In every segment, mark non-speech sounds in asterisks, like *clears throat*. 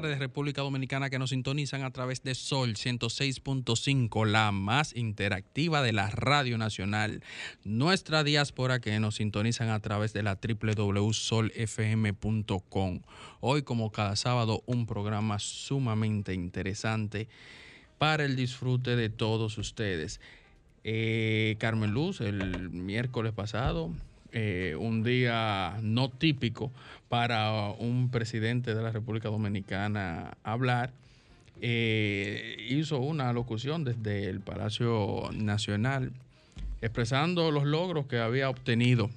Tardes, República Dominicana, que nos sintonizan a través de Sol 106.5, la más interactiva de la Radio Nacional. Nuestra diáspora que nos sintonizan a través de la www.solfm.com. Hoy, como cada sábado, un programa sumamente interesante para el disfrute de todos ustedes. Eh, Carmen Luz, el miércoles pasado, eh, un día no típico para un presidente de la República Dominicana hablar, eh, hizo una locución desde el Palacio Nacional expresando los logros que había obtenido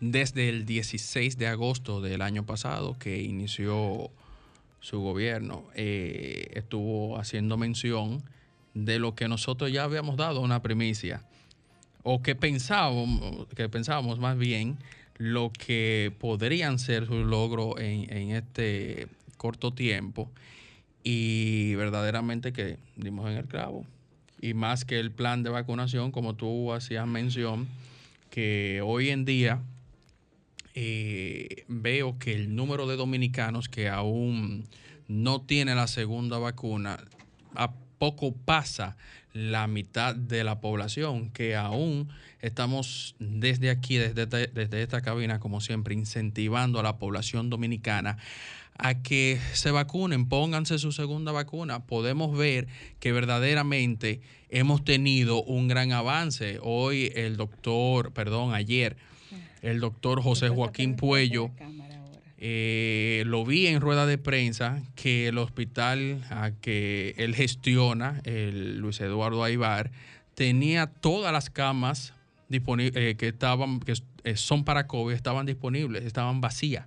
desde el 16 de agosto del año pasado que inició su gobierno. Eh, estuvo haciendo mención de lo que nosotros ya habíamos dado una primicia o que pensábamos, que pensábamos más bien lo que podrían ser sus logros en, este corto tiempo y verdaderamente que dimos en el clavo. Y más que el plan de vacunación, como tú hacías mención, que hoy en día eh, veo que el número de dominicanos que aún no tiene la segunda vacuna a poco pasa la mitad de la población, que aún estamos desde aquí, desde, esta- desde esta cabina, como siempre, incentivando a la población dominicana a que se vacunen, pónganse su segunda vacuna. Podemos ver que verdaderamente hemos tenido un gran avance. Hoy el doctor, perdón, ayer, el doctor José Joaquín Puello eh, lo vi en rueda de prensa que el hospital a que él gestiona, el Luis Eduardo Aibar, tenía todas las camas eh, que estaban, que eh, son para COVID, estaban disponibles, estaban vacías.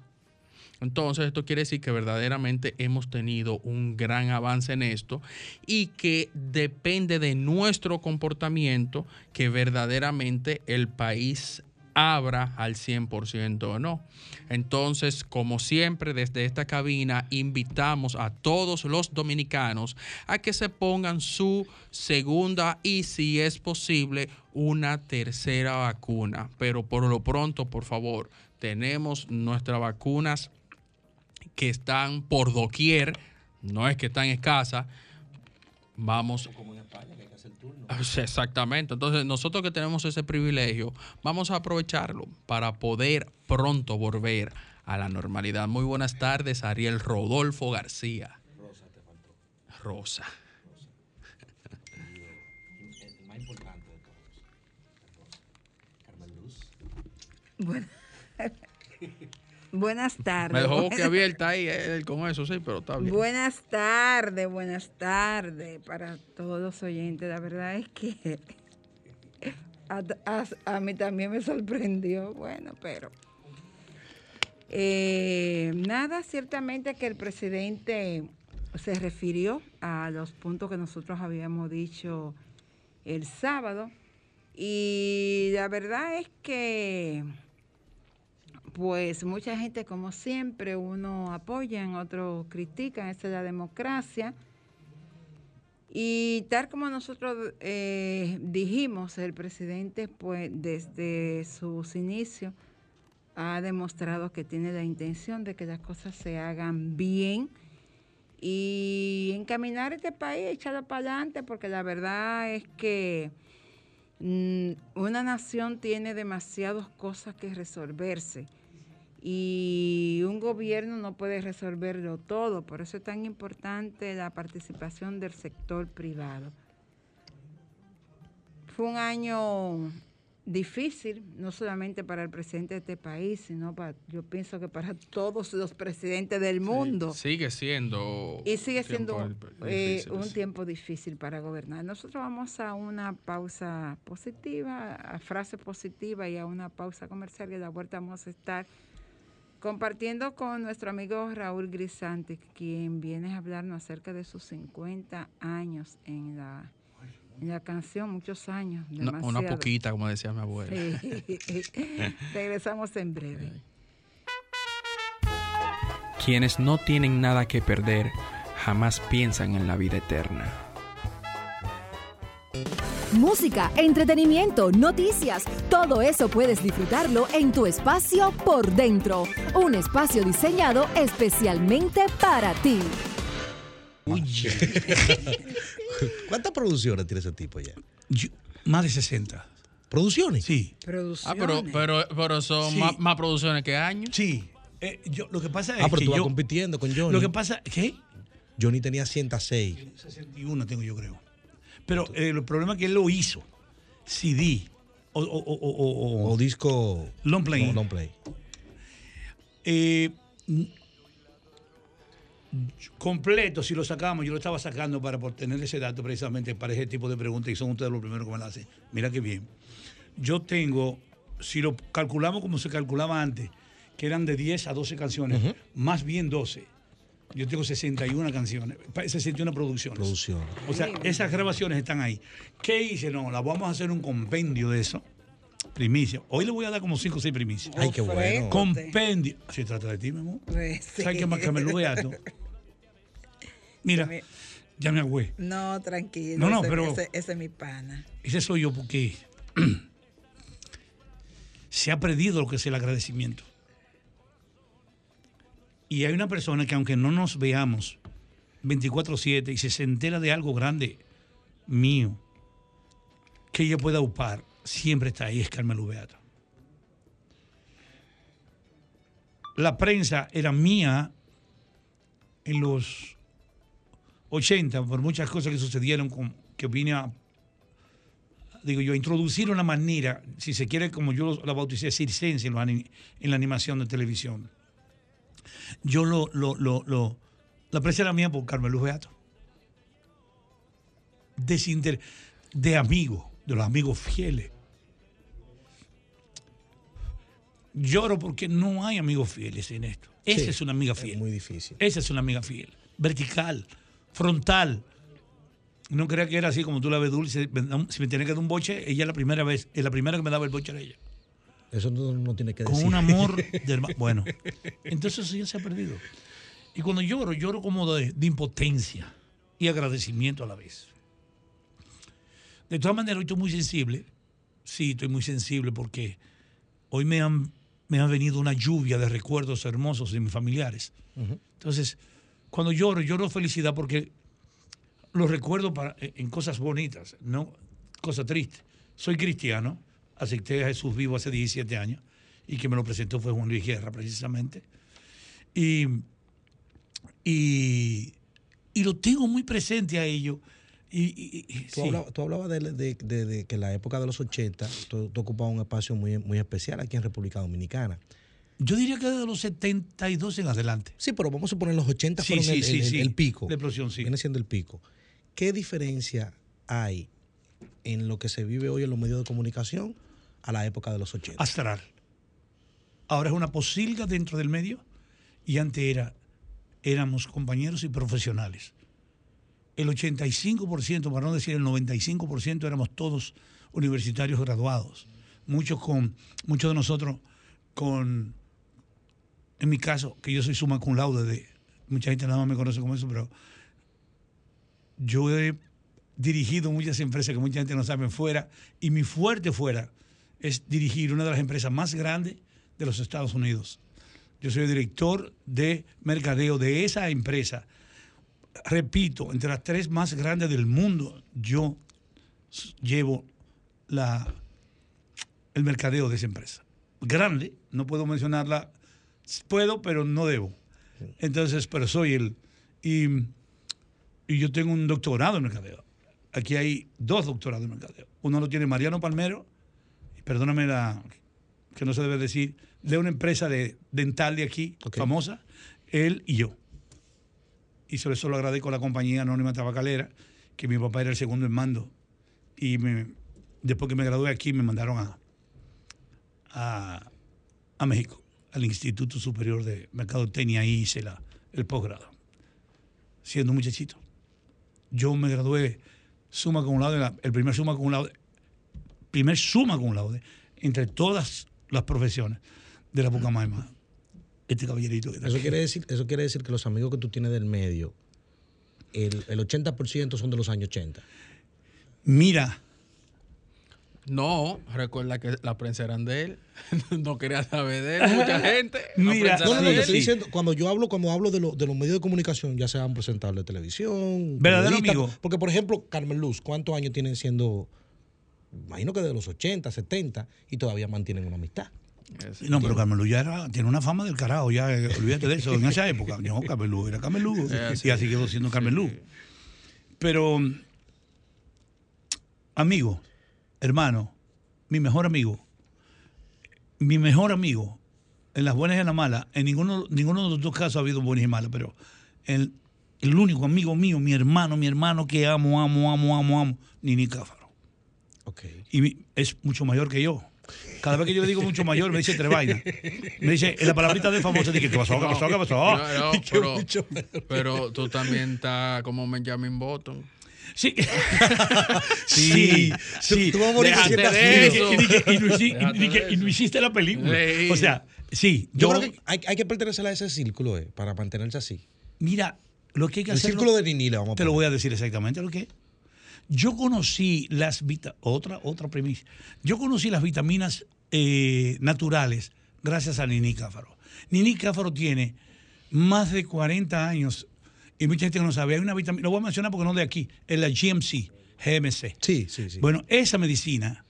Entonces, esto quiere decir que verdaderamente hemos tenido un gran avance en esto y que depende de nuestro comportamiento que verdaderamente el país abra al 100% o no. Entonces, como siempre, desde esta cabina invitamos a todos los dominicanos a que se pongan su segunda y, si es posible, una tercera vacuna. Pero por lo pronto, por favor, tenemos nuestras vacunas que están por doquier, no es que están escasas, vamos... Exactamente, entonces nosotros que tenemos ese privilegio, vamos a aprovecharlo para poder pronto volver a la normalidad. Muy buenas tardes, Ariel Rodolfo García. Rosa te faltó. Rosa. Bueno. Buenas tardes. Me dejó boquiabierta ahí eh, con eso, sí, pero está bien. Buenas tardes, buenas tardes para todos los oyentes. La verdad es que a, a- a mí también me sorprendió, bueno, pero eh, nada, ciertamente que el presidente se refirió a los puntos que nosotros habíamos dicho el sábado y la verdad es que pues mucha gente, como siempre, uno apoya, otros critican, esa es la democracia. Y tal como nosotros eh, dijimos, el presidente, pues desde sus inicios, ha demostrado que tiene la intención de que las cosas se hagan bien y encaminar este país, echarlo para adelante, porque la verdad es que mm, una nación tiene demasiadas cosas que resolverse y un gobierno no puede resolverlo todo, por eso es tan importante la participación del sector privado. Fue un año difícil, no solamente para el presidente de este país, sino para, yo pienso que para todos los presidentes del mundo. Sigue siendo. Y sigue siendo tiempo eh, difícil, un sí. tiempo difícil para gobernar. Nosotros vamos a una pausa positiva, a frase positiva y a una pausa comercial y a la vuelta vamos a estar compartiendo con nuestro amigo Raúl Grisanti, quien viene a hablarnos acerca de sus 50 años en la, en la canción, muchos años. No, una demasiado. poquita, como decía mi abuela. Sí. *laughs* Regresamos en breve. Quienes no tienen nada que perder jamás piensan en la vida eterna. Música, entretenimiento, noticias, todo eso puedes disfrutarlo en tu espacio por dentro. Un espacio diseñado especialmente para ti. *laughs* ¿Cuántas producciones tiene ese tipo ya? Yo- más de 60. ¿Producciones? Sí, Ah, pero, pero, pero son Sí. más, más producciones que años. sí. Eh, yo, lo que pasa es Ah, pero que tú vas yo, compitiendo con Johnny. Lo que pasa, ¿qué? Johnny tenía 106. 61 tengo yo creo. Pero eh, el problema es que él lo hizo. CD o, o- o- o- o- O disco. Long play. Long play. Eh, completo, si lo sacamos, yo lo estaba sacando para tener ese dato precisamente para ese tipo de preguntas y son ustedes los primeros que me la hacen. Mira qué bien. Yo tengo, si lo calculamos como se calculaba antes, que eran de 10 a 12 canciones, más bien 12. Yo tengo 61 canciones, pa- 61 producciones. Producción. O sea, esas grabaciones están ahí. ¿Qué hice? No, la vamos a hacer un compendio de eso. Primicia. Hoy le voy a dar como 5 o 6 primicias. Ay, qué bueno. Compendio. Se trata de ti, mi amor. ¿Sabes qué más que me lo beato? Mira, ya me agüé. No, tranquilo. No, no, ese, pero- ese- ese es mi pana. Ese soy yo porque *clears throat* se ha perdido lo que es el agradecimiento. Y hay una persona que aunque no nos veamos 24/7 y se entera de algo grande mío, que ella pueda upar, siempre está ahí, es Carmelo Beata. La prensa era mía en los 80 por muchas cosas que sucedieron que vine a digo yo, introducir una manera, si se quiere, como yo la bauticé, circense en la animación de televisión. Yo lo, lo, lo, lo- la prensa era mía por Carmelo Beato. Desinter- de amigos, de los amigos fieles. Lloro porque no hay amigos fieles en esto. Esa Sí, es una amiga Es fiel. muy difícil. Esa es una amiga fiel. Vertical, frontal. No crea que era así como tú la ves dulce. Si me tiene que dar un boche, ella es la primera vez, es la primera que me daba el boche era ella. Eso no, no tiene que Con decir. un amor del *laughs* Bueno, entonces eso ya se ha perdido. Y cuando lloro, lloro como de, de impotencia y agradecimiento a la vez. De todas maneras, hoy estoy muy sensible. Sí, estoy muy sensible porque hoy me han, me ha venido una lluvia de recuerdos hermosos de mis familiares. Entonces, cuando lloro, lloro felicidad porque lo recuerdo para, en cosas bonitas, no cosas tristes. Soy cristiano, acepté a Jesús vivo hace 17 años y que me lo presentó fue Juan Luis Guerra precisamente. Y, y, y lo tengo muy presente a ello. Y, y- y- Tú sí. hablabas, tú hablabas de, de- de- de que en la época de los 80 tú, tú ocupabas un espacio muy, muy especial aquí en República Dominicana. Yo diría que desde los 72 en adelante. Sí, pero vamos a suponer los 80 Sí, fueron sí, el, sí, el- sí. el pico. La explosión, sí. Viene siendo el pico. ¿Qué diferencia hay en lo que se vive hoy en los medios de comunicación a la época de los 80? Astral. Ahora es una posilga dentro del medio y antes era, éramos compañeros y profesionales. El 85%, para no decir el 95%, éramos todos universitarios graduados. Muchos con, muchos de nosotros con, en mi caso, que yo soy suma cum de, mucha gente nada más me conoce como eso, pero yo he dirigido muchas empresas que mucha gente no sabe fuera y mi fuerte fuera es dirigir una de las empresas más grandes de los Estados Unidos. Yo soy el director de mercadeo de esa empresa. Repito, entre las tres más grandes del mundo, yo llevo la, el mercadeo de esa empresa. Grande, no puedo mencionarla, puedo, pero no debo. Entonces, pero soy el... Y, y yo tengo un doctorado en mercadeo. Aquí hay dos doctorados en mercadeo. Uno lo tiene Mariano Palmero perdóname la que no se debe decir, de una empresa de dental de aquí, famosa, él y yo. Y sobre eso lo agradezco a la compañía Anónima Tabacalera, que mi papá era el segundo en mando. Y me- después que me gradué aquí, me mandaron a, a, a México, al Instituto Superior de Mercadotecnia, ahí hice la, el posgrado, siendo un muchachito. Yo me gradué suma con un lado, el primer suma con un lado, primer suma con un laude entre todas las profesiones de la Pucamaima. Este caballerito que está Eso aquí. quiere, decir, eso quiere decir que los amigos que tú tienes del medio, el, el 80% son de los años 80. Mira, No, recuerda que la prensa eran de él. *laughs* No quería saber de él. Mucha *laughs* gente. Mira, No, no, era no, te estoy diciendo, cuando yo hablo, cuando hablo de, lo- de los medios de comunicación, ya sean presentables de televisión, Verdadero amigo. Porque, por ejemplo, Carmen Luz, ¿cuántos años tienen siendo? Imagino que de los 80, 70, y todavía mantienen una amistad. No, pero Carmen Luz ya era- tiene una fama del carajo, ya eh, olvídate de eso, en esa época. *laughs* No, Carmen Luz era así. y así quedó siendo Carmen Luz. Pero, amigo, hermano, mi mejor amigo, mi mejor amigo, en las buenas y en las malas, en ninguno, ninguno de los dos casos ha habido buenas y malas, pero el, el único amigo mío, mi hermano, mi hermano que amo, amo, amo, amo, amo, Nini Cáfaro. Y es mucho mayor que yo. Cada vez que yo le digo mucho mayor, me dice tres vainas. Me dice, en la palabrita de famosa, dice, ¿qué pasó? ¿Qué pasó? ¿Qué pasó? No, no, *laughs* pero, pero tú también estás como Benjamin Button. Sí. *laughs* sí, sí. Tú vas a morir Déjate siendo de así. eso. Y, dije, y no dije, hiciste la película. Sí. O sea, sí. Yo, Yo, creo que hay, hay que pertenecer a ese círculo, eh, para mantenerse así. mira, lo que hay que El hacer. círculo de Nini le vamos a Te lo voy a decir exactamente lo que es. Yo conocí las otra, otra premisa. Yo conocí las vitaminas eh, naturales gracias a Nini Cáfaro. Nini Cáfaro tiene más de 40 años y mucha gente que no sabe. Hay una vitamina, lo voy a mencionar porque no de aquí, es la GMC, GMC. Sí, sí, sí. Bueno, esa medicina,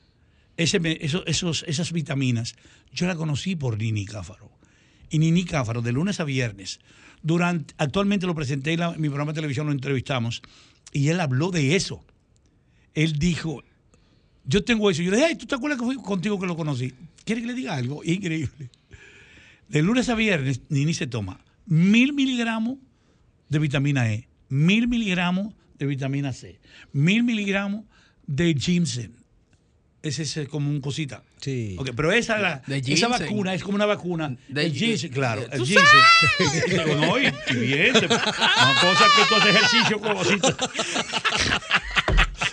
ese esos, esas vitaminas, yo la conocí por Nini Cáfaro. Y Nini Cáfaro, de lunes a viernes, durante, actualmente lo presenté en, la- en mi programa de televisión, lo entrevistamos, y él habló de eso. Él dijo, yo tengo eso. Yo le dije, ay, ¿tú te acuerdas que fui contigo que lo conocí? ¿Quiere que le diga algo? *laughs* Increíble. De lunes a viernes, Nini se toma mil miligramos de vitamina E, mil miligramos de vitamina C, mil miligramos de ginseng. Ese es como un cosita. Sí. Ok, pero esa, la- esa vacuna es como una vacuna. De el gi- ginseng, claro. El ¿tú ginseng. *laughs* No, y, bien. te- Una cosa que tú haces ejercicio como. *laughs*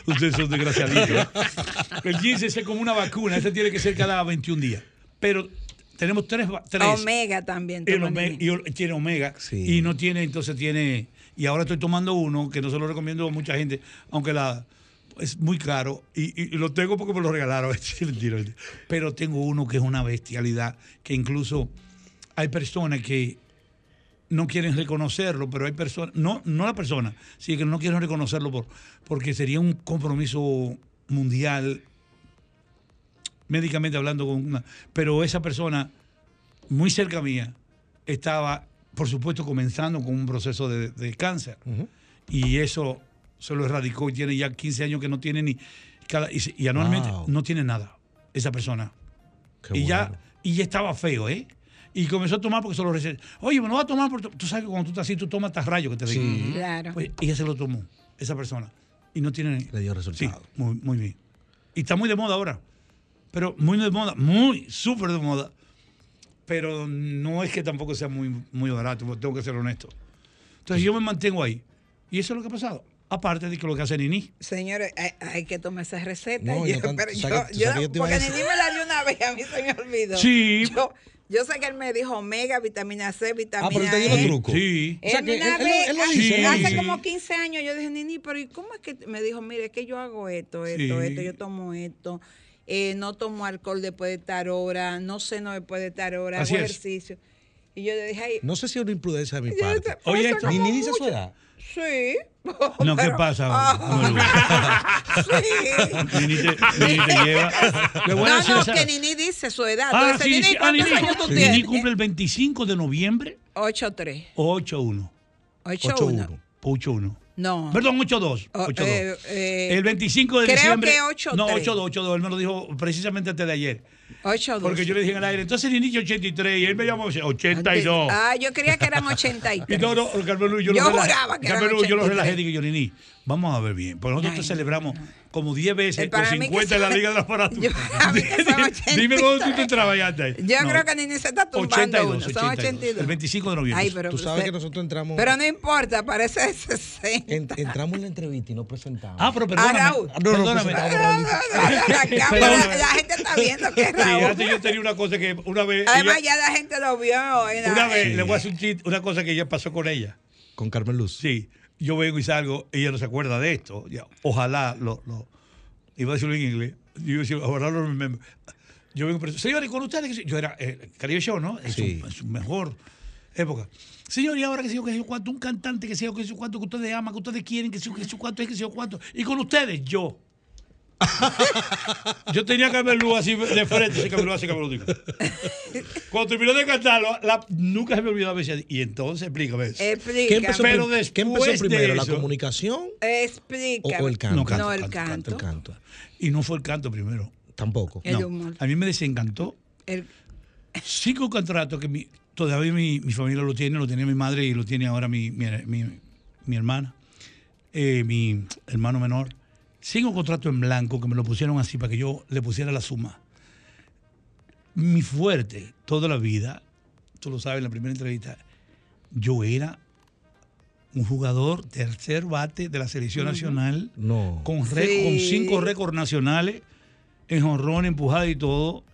Ustedes son desgraciaditos. ¿eh? El ginseng es como una vacuna. Ese tiene que ser cada 21 días. Pero tenemos tres. tres. Omega también. El omega- y tiene omega Sí. y no tiene, entonces tiene, y ahora estoy tomando uno que no se lo recomiendo a mucha gente, aunque la es muy caro y, y- y lo tengo porque me lo regalaron, *laughs* pero tengo uno que es una bestialidad, que incluso hay personas que no quieren reconocerlo, pero hay personas, no, no la persona, sino que no quieren reconocerlo por, porque sería un compromiso mundial, médicamente hablando con una, pero esa persona muy cerca mía estaba, por supuesto, comenzando con un proceso de, de cáncer. Y eso se lo erradicó y tiene ya 15 años que no tiene ni... cada- y, anualmente Wow. no tiene nada, esa persona. Qué y, ya, y ya estaba feo, ¿eh? Y comenzó a tomar porque se lo recetó. Oye, me lo va a tomar porque tú sabes que cuando tú estás así, tú tomas hasta rayos que te digo. Sí. Claro. Pues ella se lo tomó, esa persona. Y no tiene... Le dio Sí, resultado. muy, muy bien. Y está muy de moda ahora. Pero muy de moda, muy, súper de moda. Pero no es que tampoco sea muy, muy barato, tengo que ser honesto. Entonces yo me mantengo ahí. Y eso es lo que ha pasado. Aparte de que lo que hace Nini. Señores, hay, hay que tomar esa receta. No, y Yo- no tanto- pero tú yo, porque Nini me la dio una vez, a mí se me olvidó. Sí. Yo, yo sé que él me dijo omega, vitamina C, vitamina Ah, pero él te dio los E. trucos. Sí. O sea Él que una él- él- vez, él lo hace- él como 15 años, yo dije, Nini, pero ¿y cómo es que me dijo? Mire, es que yo hago esto, esto, Sí. esto, yo tomo esto, eh, no tomo alcohol después de tal hora, no ceno después de tal hora, Así hago es. ejercicio. Y yo le dije, ay, No sé si es una imprudencia de mi *laughs* parte. dije, Oye, "Eso esto- como Nini dice su mucho". edad. Sí. *laughs* No, ¿qué pasa? Ah, *laughs* sí. Nini te, Nini te lleva. Le voy a No, decir no, esa- que Nini dice su edad. Ah, Entonces, sí, Nini, sí. Ah, ¿cuántos Nini, años tú Nini tienes? cumple el 25 de noviembre 8-3. 8-1. 8-1. 8-1. 8-1. No. Perdón, 8-2. Oh, 8-2. eh, eh, el 25 de creo diciembre. que 8-3. No, 8-2, 8-2. Él me lo dijo precisamente antes de ayer. 8 Porque yo le dije en el aire, entonces el inicio 83 y él me llamó 82. Ah, yo creía que eran 83. *laughs* Y no, no, Carmen Luz, yo, Yo lo relajé. Luz, yo lo 83. relajé, digo yo, Nini, vamos a ver bien. Porque nosotros te celebramos como 10 veces Eh, con mí que 50 en la Liga de la *laughs* Farándula. Dime dónde tú 83. te trabajaste. Yo creo que Nini se está tumbando 82, uno. Son 82. El 25 de noviembre. Ay, pero, Tú sabes se- que nosotros entramos, pero no importa, parece de 60. en- entramos en la entrevista y nos presentamos. Ah, pero Ah, perdóname. Raúl. no, no, perdóname. No, no, no, la, cámara, la gente está viendo que es Sí, Raúl. antes yo tenía una cosa que una vez. Además, ella- ya la gente lo vio. en la- una vez, le voy a hacer un chiste, una cosa que ya pasó con ella. Con Carmen Luz. Sí, yo vengo y salgo, ella no se acuerda de esto. Ya, ojalá lo, lo- iba a decirlo en inglés. Yo iba a decir, ojalá lo remember. Yo vengo, pero, señores, con ustedes, yo era eh, Caribe Show, ¿no? En, Sí. su, en su mejor época. Señor, y ahora que sé yo, que sé yo cuánto, un cantante que sé yo, que sé yo cuánto, que ustedes aman, que ustedes quieren, que sé yo, que sé yo cuánto, es que sé yo cuánto. Y con ustedes, yo. *laughs* yo tenía que verlo así de frente, así que verlo así digo. Cuando terminé de cantarlo, la- nunca se me olvidó a veces. Y entonces, explícame eso. ¿Qué Explícame. empezó, Pero ¿qué empezó primero? ¿La comunicación Explícame. o, o el canto? No, canto, No, el canto, canto. El canto. Y no fue el canto primero. Tampoco. El No, humor. A mí me desencantó. El- Cinco contratos que mi, todavía mi, mi familia lo tiene, lo tenía mi madre y lo tiene ahora mi, mi, mi- mi hermana, eh, mi hermano menor. Cinco contratos en blanco que me lo pusieron así para que yo le pusiera la suma. Mi fuerte toda la vida, tú lo sabes en la primera entrevista, yo era un jugador tercer bate de la selección nacional No. con, ré- Sí. con cinco récords nacionales en jonrón, empujada y todo.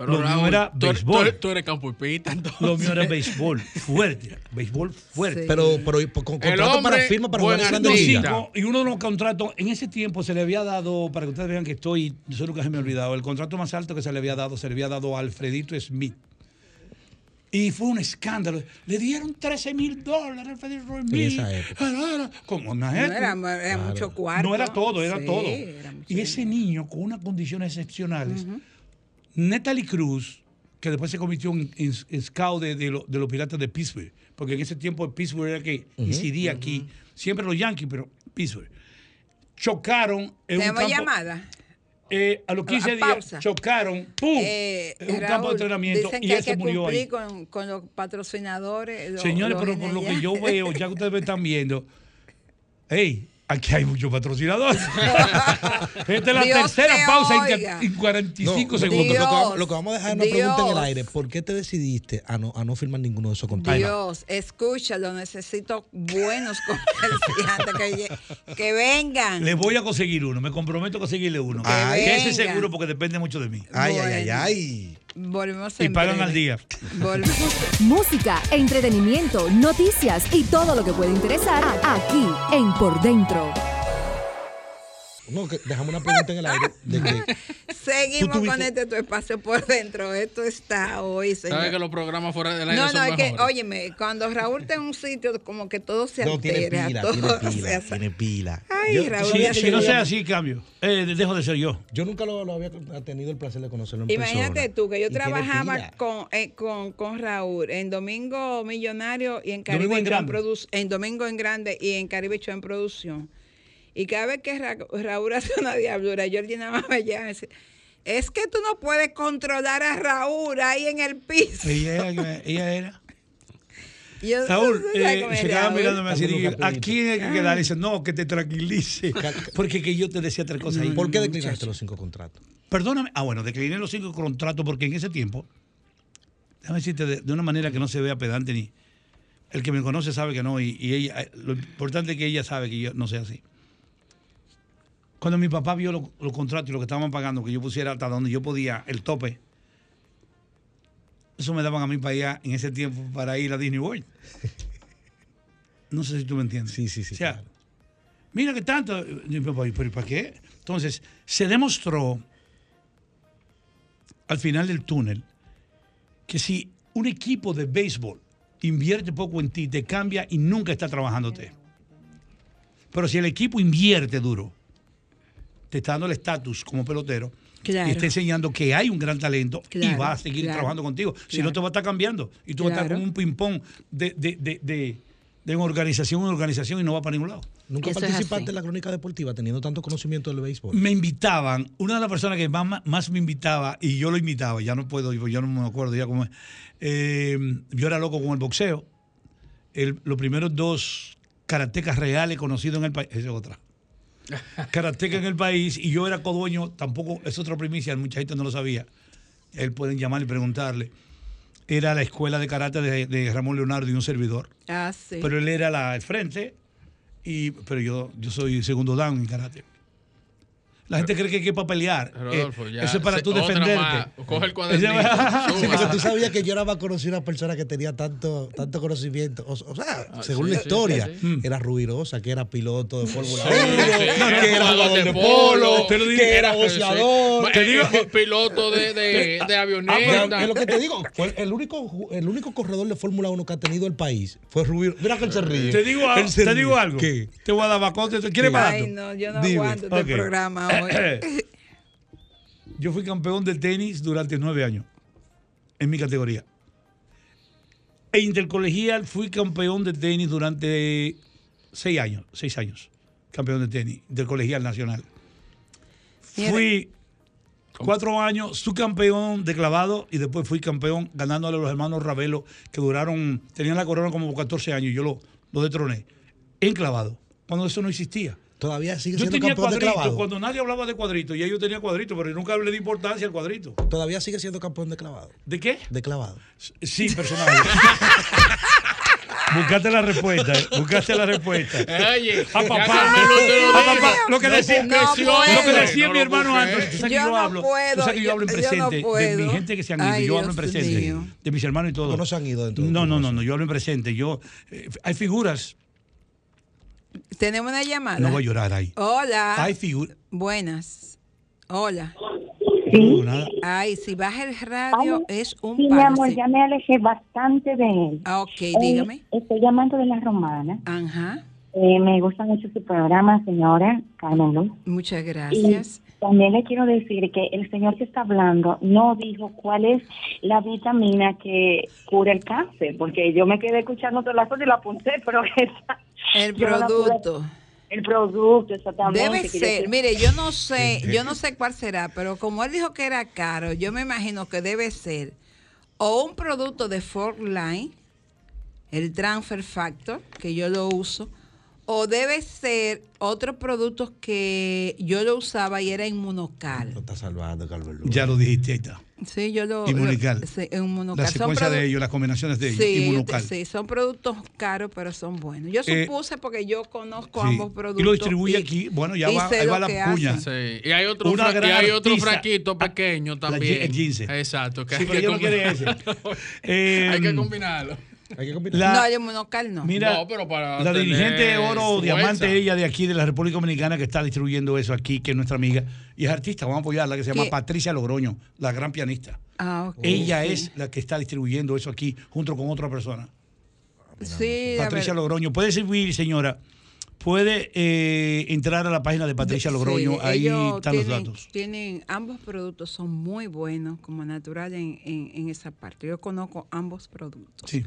Pero Lo mío Raúl, era tú, eres- béisbol. tú eres- tú eres campo y pita, entonces. Lo mío era béisbol fuerte, béisbol fuerte. Sí. Pero, pero con contrato para firma para jugar en No, Grandes artista. Ligas. cinco, y uno de los contratos, en ese tiempo se le había dado, para que ustedes vean que estoy, eso nunca se me ha olvidado, el contrato más alto que se le había dado, se le había dado a Alfredito Smith. Y fue un escándalo. Le dieron 13 mil dólares a Alfredito Smith. esa época. Como no era, era mucho cuarto. No era todo, era Sí, todo. era y ese niño con unas condiciones excepcionales, Natalie Cruz, que después se convirtió en, en- en scout de, de lo- de los piratas de Pittsburgh, porque en ese tiempo Pittsburgh era que incidí aquí, siempre los Yankees, pero Pittsburgh. Chocaron en un Tenemos campo, llamada. eh, a los 15 A- a días, chocaron, ¡pum! Eh, en un campo de entrenamiento dicen y que él hay se que murió ahí. cumplir con, con los patrocinadores. los- Señores, los pero por lo que yo veo, ya que ustedes me están viendo, hey, aquí hay muchos patrocinadores. *laughs* Esta es la Dios tercera te pausa en, oiga. en 45 No, segundos. Lo que, vamos- lo que vamos a dejar es una pregunta en el aire. ¿Por qué te decidiste a no, a no firmar ninguno de esos contratos? Dios, escúchalo, necesito buenos *laughs* comerciantes que, vengan. Le voy a conseguir uno, me comprometo a conseguirle uno. Que que ese seguro porque depende mucho de mí. Ay, ay, ay, ay. Volvemos Y en pagan breve. al día. Volvemos. *laughs* Música, entretenimiento, noticias y todo lo que puede interesar aquí en Por Dentro. No, que dejamos una pregunta en el aire. De que, *laughs* Seguimos tuviste- con este tu espacio por dentro. Esto está hoy, señor. ¿Sabes que los programas fuera del aire No, son no, es que, óyeme, cuando Raúl está en un sitio, como que todo se no, tiene altera. pila, todo tiene *laughs* pila, hace- tiene pila. Ay, Yo- Raúl, Si, ya si se no sea así, cambio. Eh, dejo de ser yo. Yo nunca lo, lo había tenido el placer de conocerlo en Imagínate persona. tú que yo Y trabajaba con, eh, con, con Raúl en Domingo Millonario y en Caribe Domingo en Domingo en Grande y en Caribe Show en producción. Y cada vez que Ra- Raúl hace una diablura, yo nada más me llama y me dice, es que tú no puedes controlar a Raúl ahí en el piso. Ella era. *laughs* ella era. Y yo, Raúl, ¿tú sabes eh, es se quedaba mirándome así. Digo, ¿A quién hay que quedar? Dice, no, que te tranquilice. *laughs* Porque que yo te decía tres cosas ahí. ¿Por qué declinaste los cinco contratos? Perdóname. Ah, bueno, decliné los cinco contratos porque en ese tiempo, déjame decirte de, de una manera que no se vea pedante ni. El que me conoce sabe que no, y, y ella, eh, lo importante es que ella sabe que yo no sé así. Cuando mi papá vio lo- los contratos y lo que estaban pagando, que yo pusiera hasta donde yo podía, el tope, eso me daban a mí para allá en ese tiempo para ir a Disney World. *laughs* No sé si tú me entiendes. Sí, sí, sí, O sea, claro. mira que tanto. Y mi papá, ¿y pero para qué? Entonces, se demostró al final del túnel que si un equipo de béisbol invierte poco en ti, te cambia y nunca está trabajándote. Pero si el equipo invierte duro, te está dando el estatus como pelotero Claro. y está enseñando que hay un gran talento y va a seguir claro, trabajando contigo. Si no, te va a estar cambiando y tú vas a estar como un ping-pong de, de, de, de- de organización en organización y no va para ningún lado. ¿Nunca Eso participaste en la crónica deportiva teniendo tanto conocimiento del béisbol? Me invitaban, una de las personas que más, más me invitaba, y yo lo invitaba, ya no puedo, yo no me acuerdo ya cómo es. eh, yo era loco con el boxeo. El- los primeros dos karatecas reales conocidos en el país, esa es otra. Karateca en el país, y yo era codueño, tampoco, es otra primicia, mucha gente no lo sabía. Él pueden llamar y preguntarle. Era la escuela de karate de, de Ramón Leonardo y un servidor. Ah, sí. Pero él era la al frente, y, pero yo, yo soy segundo down en karate. La gente cree que hay que para pelear. Rodolfo, Eh, ya. eso es para Se- tú defenderte. más. Coge el cuadernito. *laughs* Sí, porque tú sabías que yo era más conocido una persona que tenía tanto, tanto conocimiento. O, o sea, Ah, según sí, la historia, sí, sí. era rubirosa, que era piloto de Fórmula 1, Sí, sí, que era jugador de polo, te lo digo. que era boxeador. Te digo, piloto de, de, *laughs* de Ah, avioneta. pero es lo que te digo. Fue el único, el único corredor de Fórmula 1 que ha tenido el país fue Rubiro. Mira que él se ríe. Te digo, algo, te digo algo. ¿Qué? Te voy a dar bacote. ¿Quieres barato? Ay, no, yo no Dime. aguanto este programa. *coughs* Yo fui campeón de tenis durante nueve años en mi categoría. E intercolegial fui campeón de tenis durante seis años, seis años. Campeón de tenis, intercolegial nacional. Fui cuatro años subcampeón de clavado y después fui campeón ganándole a los hermanos Ravelo que duraron, tenían la corona como 14 años y yo lo, lo detroné en clavado, cuando eso no existía. Todavía sigue Yo siendo tenía campeón de cuadrito, clavado. cuando nadie hablaba de cuadrito, y yo tenía cuadrito, pero yo nunca le di importancia al cuadrito. Todavía sigue siendo campeón de clavado. ¿De qué? De clavado. Sí, personal. *laughs* buscaste la respuesta, eh, buscaste la respuesta. Oye, A papá, a papá, lo que decía, No lo que decía no mi hermano. Anthony, tú sabes que Yo yo no hablo, puedo, tú sabes que yo hablo en yo- yo no presente de mi gente que se han ido, Ay, yo hablo en presente mío. de mis hermanos y todo. No se han ido dentro de No, no, no, yo hablo en presente. Yo eh, hay figuras, Tenemos una llamada. no voy a llorar ahí. Hola. Hay figuras, Buenas. Hola. no, nada. Ay, si baja el radio es un Sí, mi palo. amor, sí. ya me alejé bastante de él. Ah, ok, Eh, dígame. estoy llamando de la romana. Ajá. Eh, me gusta mucho su programa, señora Carmen Luz. Muchas Y gracias. También le quiero decir que el señor que está hablando no dijo cuál es la vitamina que cura el cáncer, porque yo me quedé escuchando todas las cosas y la apunté, *laughs* pero esa, El no producto. el producto, exactamente. Debe ser, mire, yo no sé, yo no sé cuál será, pero como él dijo que era caro, yo me imagino que debe ser o un producto de Fortline, el Transfer Factor, que yo lo uso, o debe ser otro producto que yo lo usaba y era inmunocal. Lo está salvando, Luz. Ya lo dijiste, ahí está. Sí, yo lo. Inmunical. lo- sí, inmunocal. La Son secuencia de produ- ellos, las combinaciones de ellos, Sí, inmunocal. sí, son productos caros, pero son buenos. Yo Eh, supuse porque yo conozco Sí. ambos productos. Y lo distribuye aquí. Bueno, ya y va, ahí va la hacen. Sí, y hay otro, Una fra- gran y hay otro fraquito pequeño La también. gi- el gince. Exacto. Que Sí, hay pero que yo no quiero ese. Eh, *laughs* hay que combinarlo. Hay que combinar. La- no, el inmunocal no. Mira, No, pero para la tener dirigente oro fuerza. diamante, ella de aquí, de la República Dominicana, que está distribuyendo eso aquí, que es nuestra amiga, y es artista, vamos a apoyarla, que se llama ¿Qué? Patricia Logroño, la gran pianista. Ah, ok, ella es la que está distribuyendo eso aquí, junto con otra persona. Sí, Patricia Logroño. Puede servir, señora. Puede eh, entrar a la página de Patricia sí, Logroño, ahí están los datos. Tienen, ambos productos son muy buenos como natural en, en- en esa parte. Yo conozco ambos productos. Sí.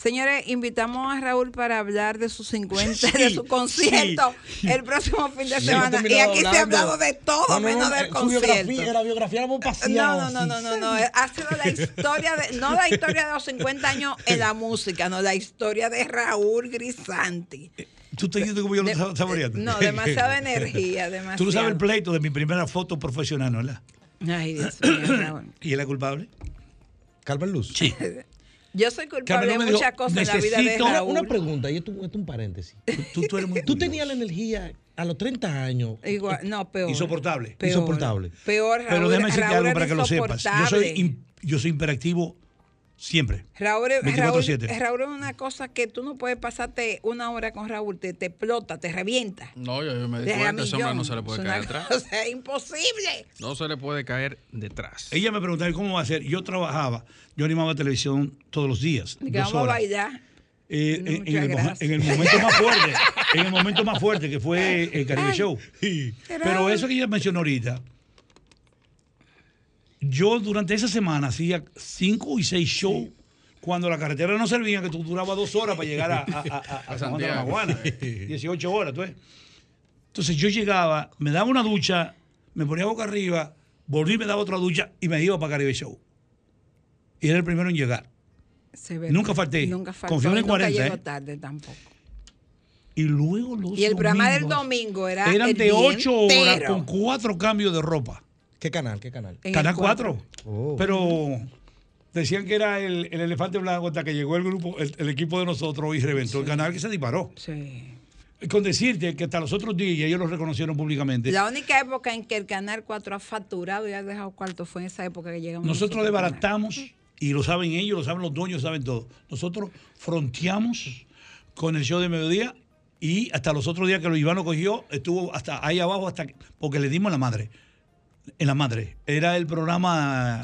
Señores, invitamos a Raúl para hablar de sus 50, Sí, de su concierto sí. el próximo fin de Sí, semana. Y aquí se ha hablado de todo No, no, menos no, del su biografía, concierto. la biografía la hemos No, paseado. no, no, no, no, no. Ha sido la historia de, no la historia de los 50 años en la *laughs* música, no, la historia de Raúl Grisanti. ¿Tú estás viendo cómo yo lo De- estaba saboreando? No, demasiada *laughs* energía, demasiado. Tú no sabes el pleito de mi primera foto profesional, ¿no? ¿verdad? Ay, Dios mío, Raúl. ¿Y él es culpable? Carmen Luz. Sí. *laughs* Yo soy culpable de muchas cosas en la vida de Una, Raúl. una pregunta, y esto, esto es un paréntesis. Tú, tú eres muy Tú curioso. tenías la energía a los 30 años. Igual, no, peor. Insoportable. Peor. Insoportable. Peor, Raúl. Pero déjame decirte Raúl algo para que lo sepas. Yo soy, yo soy imperactivo siempre. Raúl, Raúl, 24/7. Raúl es una cosa que tú no puedes pasarte una hora con Raúl, te, te explota, te revienta. No, yo, yo me di cuenta, ese hombre no se le puede Es caer atrás. cosa imposible. No se le puede caer detrás. Ella me preguntaba, ¿y cómo va a ser? Yo trabajaba, yo animaba televisión todos los días. Que vamos a horas. bailar. Eh, No, en, el, en momento más fuerte, en el momento más fuerte que fue el Caribe Ay, Show. Pero eso que ella mencionó ahorita, yo durante esa semana hacía cinco y seis shows cuando la carretera no servía, que tú durabas dos horas para llegar a, a, a- a San Juan de la. Maguana. 18 horas, tú ves. Entonces yo llegaba, me daba una ducha, me ponía boca arriba, volví, me daba otra ducha y me iba para Caribe Show. Y era el primero en llegar. Se ve- Nunca falté. Nunca faltó. Con fiebre y nunca 40, llegó ¿eh? tarde tampoco. Y luego los Y el programa del domingo era eran el de 8 horas entero. con cuatro cambios de ropa. ¿Qué canal? ¿Qué canal? En Canal el cuatro. 4. Oh. Pero decían que era el, el elefante blanco hasta que llegó el grupo, el, el equipo de nosotros y reventó el canal que se disparó. Sí. Con decirte que hasta los otros días y ellos lo reconocieron públicamente. La única época en que el Canal 4 ha facturado y ha dejado cuarto fue en esa época que llegamos. Nosotros desbaratamos, y lo saben ellos, lo saben los dueños, lo saben todo. Nosotros fronteamos con el show de mediodía y hasta los otros días que lo Iván lo cogió, estuvo hasta ahí abajo, hasta que- porque le dimos la madre. En la madre. Era el programa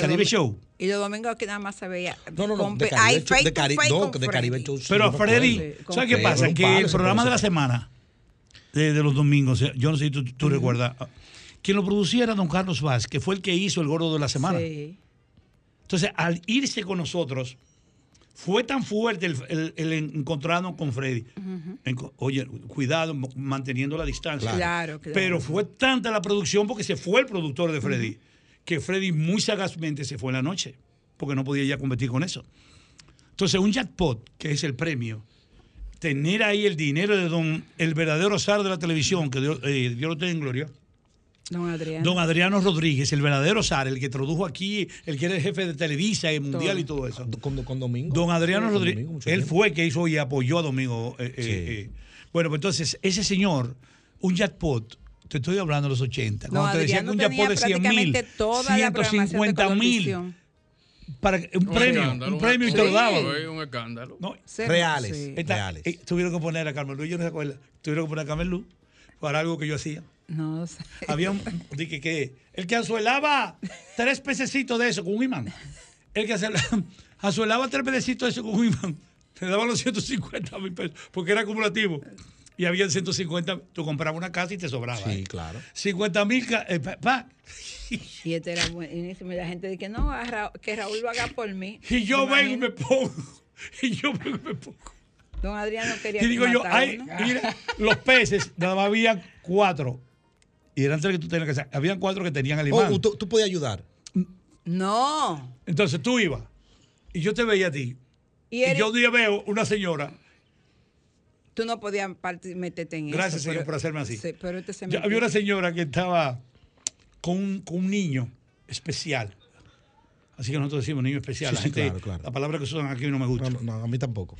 Caribe Show. Y los domingos aquí nada más se veía. No, no, no. De Caribe hay Show- de Cari- no, de. Caribe Show. Pero me Freddy, ¿sabes qué pasa? Que el programa de la semana, de, de los domingos, yo no sé si tú, tú recuerdas, quien lo producía era don Carlos Vaz, que fue el que hizo el gordo de la semana. Sí. Entonces, al irse con nosotros, fue tan fuerte el, el- el encontrarnos con Freddy. Oye, cuidado, manteniendo la distancia. Claro, claro. Pero fue tanta la producción porque se fue el productor de Freddy, que Freddy muy sagazmente se fue en la noche, porque no podía ya competir con eso. Entonces, un jackpot, que es el premio, tener ahí el dinero de don, el verdadero zar de la televisión, que Dios, eh, Dios lo tenga en gloria, Don Adriano Rodríguez, el verdadero zar, el que introdujo aquí, el que era el jefe de Televisa, el mundial y todo eso. Con, con Domingo. Don Adriano Rodríguez, Domingo, él tiempo. fue que hizo y apoyó a Domingo. eh, eh, Sí. eh. Bueno, pues entonces, ese señor, un jackpot, te estoy hablando de los 80, Don cuando te decían que un jackpot de 100 mil, prácticamente toda la programación de 150 mil, para un Un premio, escándalo, un premio y un- te lo daban. un escándalo. No, Reales. sí. esta- Reales. eh, tuvieron que poner a Carmen Luz, yo no se acuerda, tuvieron que poner a Carmen Luz para algo que yo hacía. No sé. Había un. Dije que. El que azuelaba tres pececitos de eso con un imán. El que azuelaba, *laughs* azuelaba tres pececitos de eso con un imán. Le daban los 150 mil pesos. Porque era acumulativo. Y había 150. Tú comprabas una casa y te sobraba. Sí, ¿eh? claro. 50 mil. eh, pa- pa. Y este era buenísimo. Y la gente dice que no, Ra- que Raúl lo haga por mí. Y yo ¿Te vengo y me pongo. *laughs* Y yo vengo y me pongo. Don Adriano quería Y digo yo, ay, mira, los peces, nada más había cuatro. Y eran tres que tú tenías que hacer. Habían cuatro que tenían el imán. Oh, tú, tú podías ayudar. No. Entonces tú ibas. Y yo te veía a ti. Y, yo un día veo una señora, tú no podías meterte en eso. gracias señor pero- por hacerme así. Sí, pero este se Yo- metió. había una señora que estaba con un, con un niño especial. Así que nosotros decimos niño especial. Sí, la sí, gente, claro, claro. la palabra que usan aquí no me gusta. No, no, no, a mí tampoco.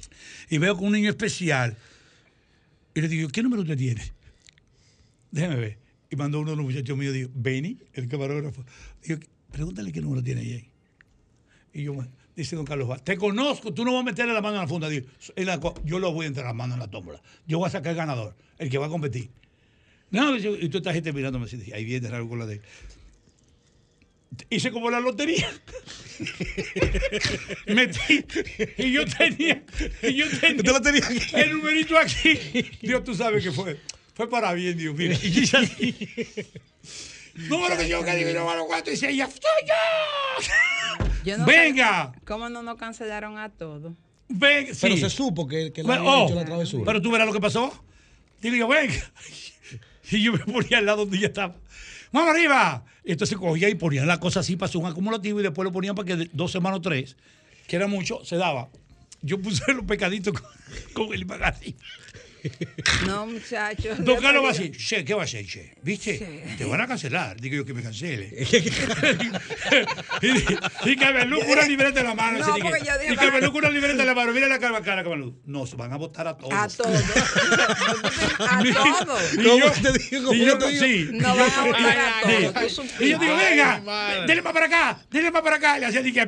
Y veo con un niño especial. Y le digo, ¿qué número usted tiene? Déjeme ver. Y mandó uno de los muchachos míos, dijo, Benny, el camarógrafo. Digo, pregúntale qué número tiene ahí. Y yo, bueno, dice don Carlos, Vaz, te conozco, tú no vas a meterle la mano en la funda. Digo, yo lo voy a entrar la mano en la tómbola. Yo voy a sacar el ganador, el que va a competir. No, y tú estás gente mirándome así, dije, ahí viene raro con la de él. Hice como la lotería. *laughs* Metí. Y yo tenía. Y yo tenía. ¿Usted lo tenía aquí? El numerito aquí. Dios, tú sabes que fue. Fue para bien, Dios. Mira. *laughs* Y así. Número que yo que adivino malo cuánto. Y dice ella, ¡soy yo! Yo no sé ¡Venga! ¿Cómo no nos cancelaron a todos? ¡Venga! Pero se supo que, que le Bueno, habían oh, hecho la travesura. Pero tú verás lo que pasó. Digo yo, venga. *laughs* Y yo me ponía al lado donde ella estaba. ¡Vamos arriba! Y entonces cogía y ponían la cosa así para hacer un acumulativo y después lo ponían para que dos semanas o tres, que era mucho, se daba. Yo puse los pecaditos con, con el magazine. *laughs* No, muchachos. Don Carlos va a decir, che, ¿qué va a hacer, che? ¿Viste? Sí. Te van a cancelar. Digo yo que me cancele. *laughs* *laughs* y, y que me con una libreta en la mano. No, porque que- yo dije, y que me van- con una libreta en la mano. Mira la cara, cara, cara. Nos van a votar a todos. A todos. a todos. Y ¿Cómo yo- te digo? ¿Cómo y yo- te digo? sí. No van a votar a todos. Y yo digo, venga, dele más para acá, dele más para acá. Y le hacía, dije,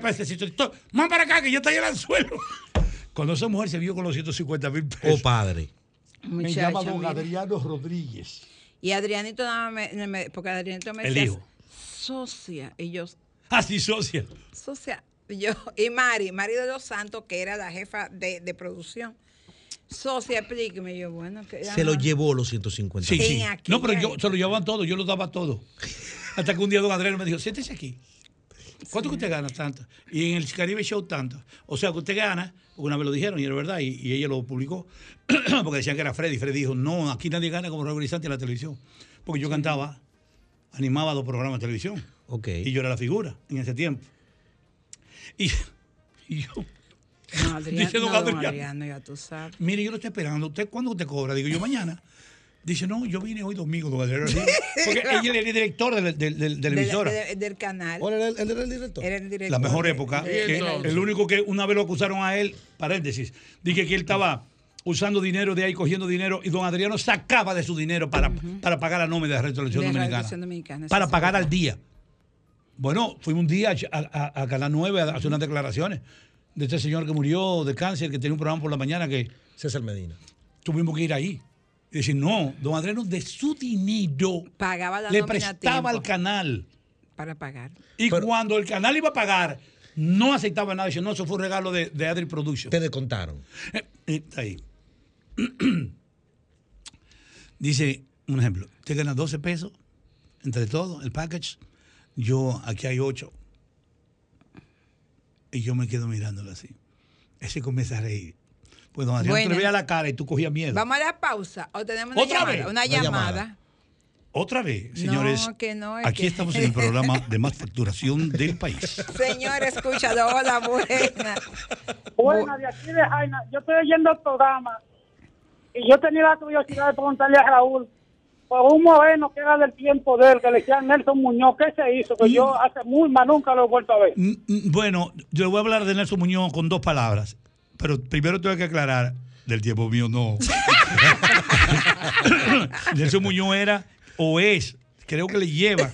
más para acá, que yo estoy en el suelo. Cuando esa mujer se vio con los 150 mil Oh, pesos, me llama don mira. Adriano Rodríguez. Y Adrianito me, me- porque Adrianito me decía, socia. Y yo, Así, socia. socia. Yo, y Mari, Mari de los Santos, que era la jefa de, de producción. Socia, explíqueme. Y yo, bueno, que Se lo llevó los 150 Sí, sí. No, pero yo se lo llevaban todo, yo lo daba todo. Hasta que un día don Adriano me dijo, siéntese aquí. ¿Cuánto que usted gana? Tanto. Y en el Caribe Show, tanto. O sea, que usted gana, porque una vez lo dijeron y era verdad, y, y ella lo publicó, *clears throat* porque decían que era Freddy. Freddy dijo, no, aquí nadie gana como regularizante en la televisión. Porque yo cantaba, animaba dos programas de televisión. Ok. Y yo era la figura en ese tiempo. Y, *laughs* y yo, No, Adrián, *laughs* Dice don no, don Adrián. Adriano, ya tú sabes. mire, yo lo estoy esperando. ¿Usted cuándo usted cobra? Digo, yo mañana. Dice, no, yo vine hoy domingo, don Adriano. *laughs* Porque ella era el director del- del- del- de la Del- del- del canal. ¿Cuál era el, él era el director? Era el director. la mejor época. de- que entonces? el único que una vez lo acusaron a él, paréntesis, dije que él estaba usando dinero de ahí, cogiendo dinero, y don Adriano sacaba de su dinero para, para pagar la nómina de la Televisión de Dominicana. Para sí, pagar sí. al día. Bueno, fuimos un día a, a, a Canal 9 a hacer unas declaraciones de este señor que murió de cáncer, que tenía un programa por la mañana que César Medina. tuvimos que ir ahí. Y decir, no, don Adriano de su dinero Pagaba la le prestaba al canal. para pagar. Y Pero- cuando el canal iba a pagar, no aceptaba nada. Dice, no, eso fue un regalo de, de Adri Production. Te descontaron. Eh, eh, está ahí. *clears throat* Dice, un ejemplo, usted gana 12 pesos entre todo, el package. Yo, aquí hay 8. Y yo me quedo mirándolo así. Ese comienza a reír. Pues don Adrián Bueno. te veía la cara y tú cogías miedo. Vamos a la pausa. O tenemos una ¿Otra llamada. vez? Una llamada. llamada. Otra vez, señores. No, que no, es aquí que- estamos en el programa de más facturación del país. *laughs* Señor, escúchalo. Hola, buena. Buena, de aquí de Jaina. Yo estoy oyendo el programa y yo tenía la curiosidad de preguntarle a Raúl por un moreno que era del tiempo de él, que le decían Nelson Muñoz, ¿qué se hizo? Que yo hace muy más nunca lo he vuelto a ver. Mm, mm, Bueno, yo voy a hablar de Nelson Muñoz con dos palabras, pero primero tengo que aclarar, del tiempo mío no. *laughs* Nelson Muñoz era o es, creo que le lleva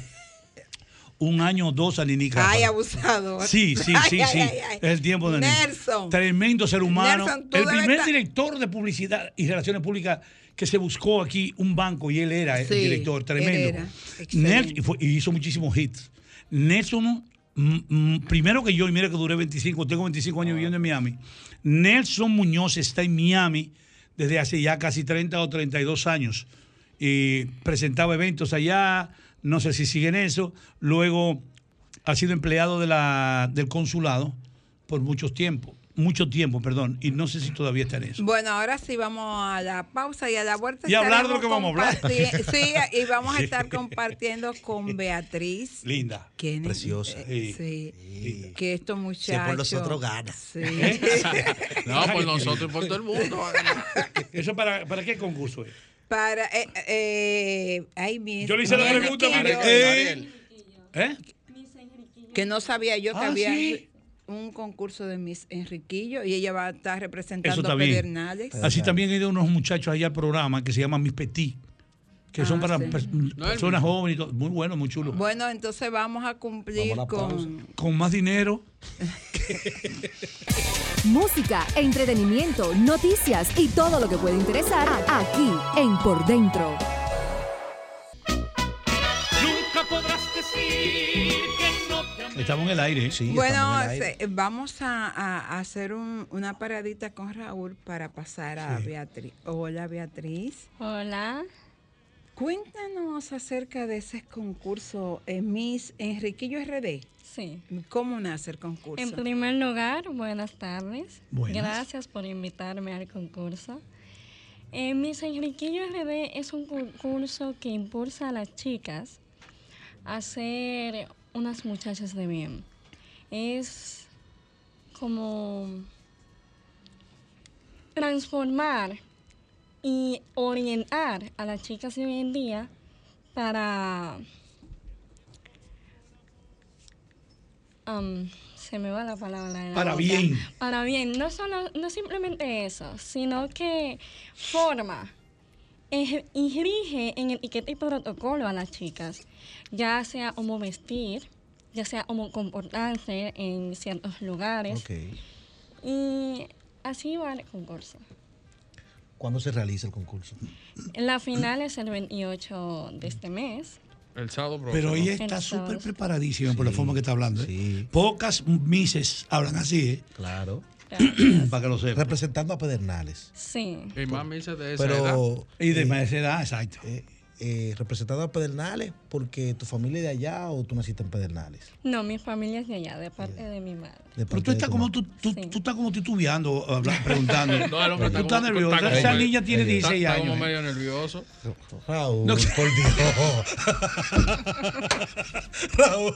un año o dos a Nini Cápara. Ay, abusador. Sí, sí, sí, ay, sí. ay, ay. Es el tiempo de. Nelson. Tremendo ser humano. Nelson, el primer estar- director de publicidad y relaciones públicas que se buscó aquí un banco y él era el director. Tremendo. él era. Excelente. Nelson, y, fue- y hizo muchísimos hits. Nelson, primero que yo, y mira que duré 25, tengo 25 años viviendo en Miami. Nelson Muñoz está en Miami desde hace ya casi 30 o 32 años. Y presentaba eventos allá, no sé si siguen eso. Luego ha sido empleado del consulado por mucho tiempo. Mucho tiempo, perdón. Y no sé si todavía está en eso. Bueno, ahora sí vamos a la pausa y a la vuelta. Y a hablar de lo que vamos a hablar. *laughs* Sí, y vamos a estar compartiendo con Beatriz. Linda. Preciosa. Eh, sí. Que estos muchachos. por nosotros gana. Sí. *laughs* *laughs* No, por nosotros y por todo el mundo. ¿Eso para, para qué concurso es? Para. Eh, eh, ahí mismo. Yo le hice la pregunta, Enriquillo, Ariel, ¿Eh? Que no sabía yo que Ah, había sí. Un concurso de Miss Enriquillo y ella va a estar representando a bien. Pedernales. Así también hay de unos muchachos allá al programa que se llaman Mis Petit, que son Ah, para sí. pers- personas jóvenes y todo. Muy bueno, muy chulo. Bueno, entonces vamos a cumplir Vamos a la con. Con más dinero. *laughs* Música, entretenimiento, noticias y todo lo que puede interesar aquí en Por Dentro. Nunca podrás decir que Estamos en el aire. ¿eh? Sí, Bueno, el aire. vamos a, hacer un- una paradita con Raúl para pasar a Beatriz. Hola, Beatriz. Hola. Cuéntanos acerca de ese concurso eh, Miss Enriquillo RD. Sí. ¿Cómo nace el concurso? En primer lugar, buenas tardes. Buenas. Gracias por invitarme al concurso. Eh, Miss Enriquillo RD es un concurso que impulsa a las chicas a ser unas muchachas de bien. Es como transformar y orientar a las chicas de hoy en día para Am, se me va la palabra. de la Para boca. bien. Para bien. No, solo, no simplemente eso, sino que forma ej- y rige en etiqueta y protocolo a las chicas, ya sea cómo vestir, ya sea cómo comportarse en ciertos lugares. Ok. Y así va el concurso. ¿Cuándo se realiza el concurso? La final es el 28 de este mes. El sábado próximo. Pero ella está súper preparadísima por la forma que está hablando. ¿eh? Sí. Pocas mises hablan así, ¿eh? Claro. Para que lo sepan. Representando a Pedernales. Sí. Y más me dice de esa edad. Pero. Y de eh, más edad, exacto. eh, eh, representando a Pedernales porque tu familia es de allá o tú naciste en Pedernales? No, mi familia es de allá, de parte de mi madre. De Pero tú estás como tú, tú, tú estás como titubeando, preguntando. *laughs* No, el hombre tú está estás como- nervioso. está Esa como- niña tiene está- 16 está años. como eh. medio nervioso. Raúl, No. por Dios. *laughs* Raúl.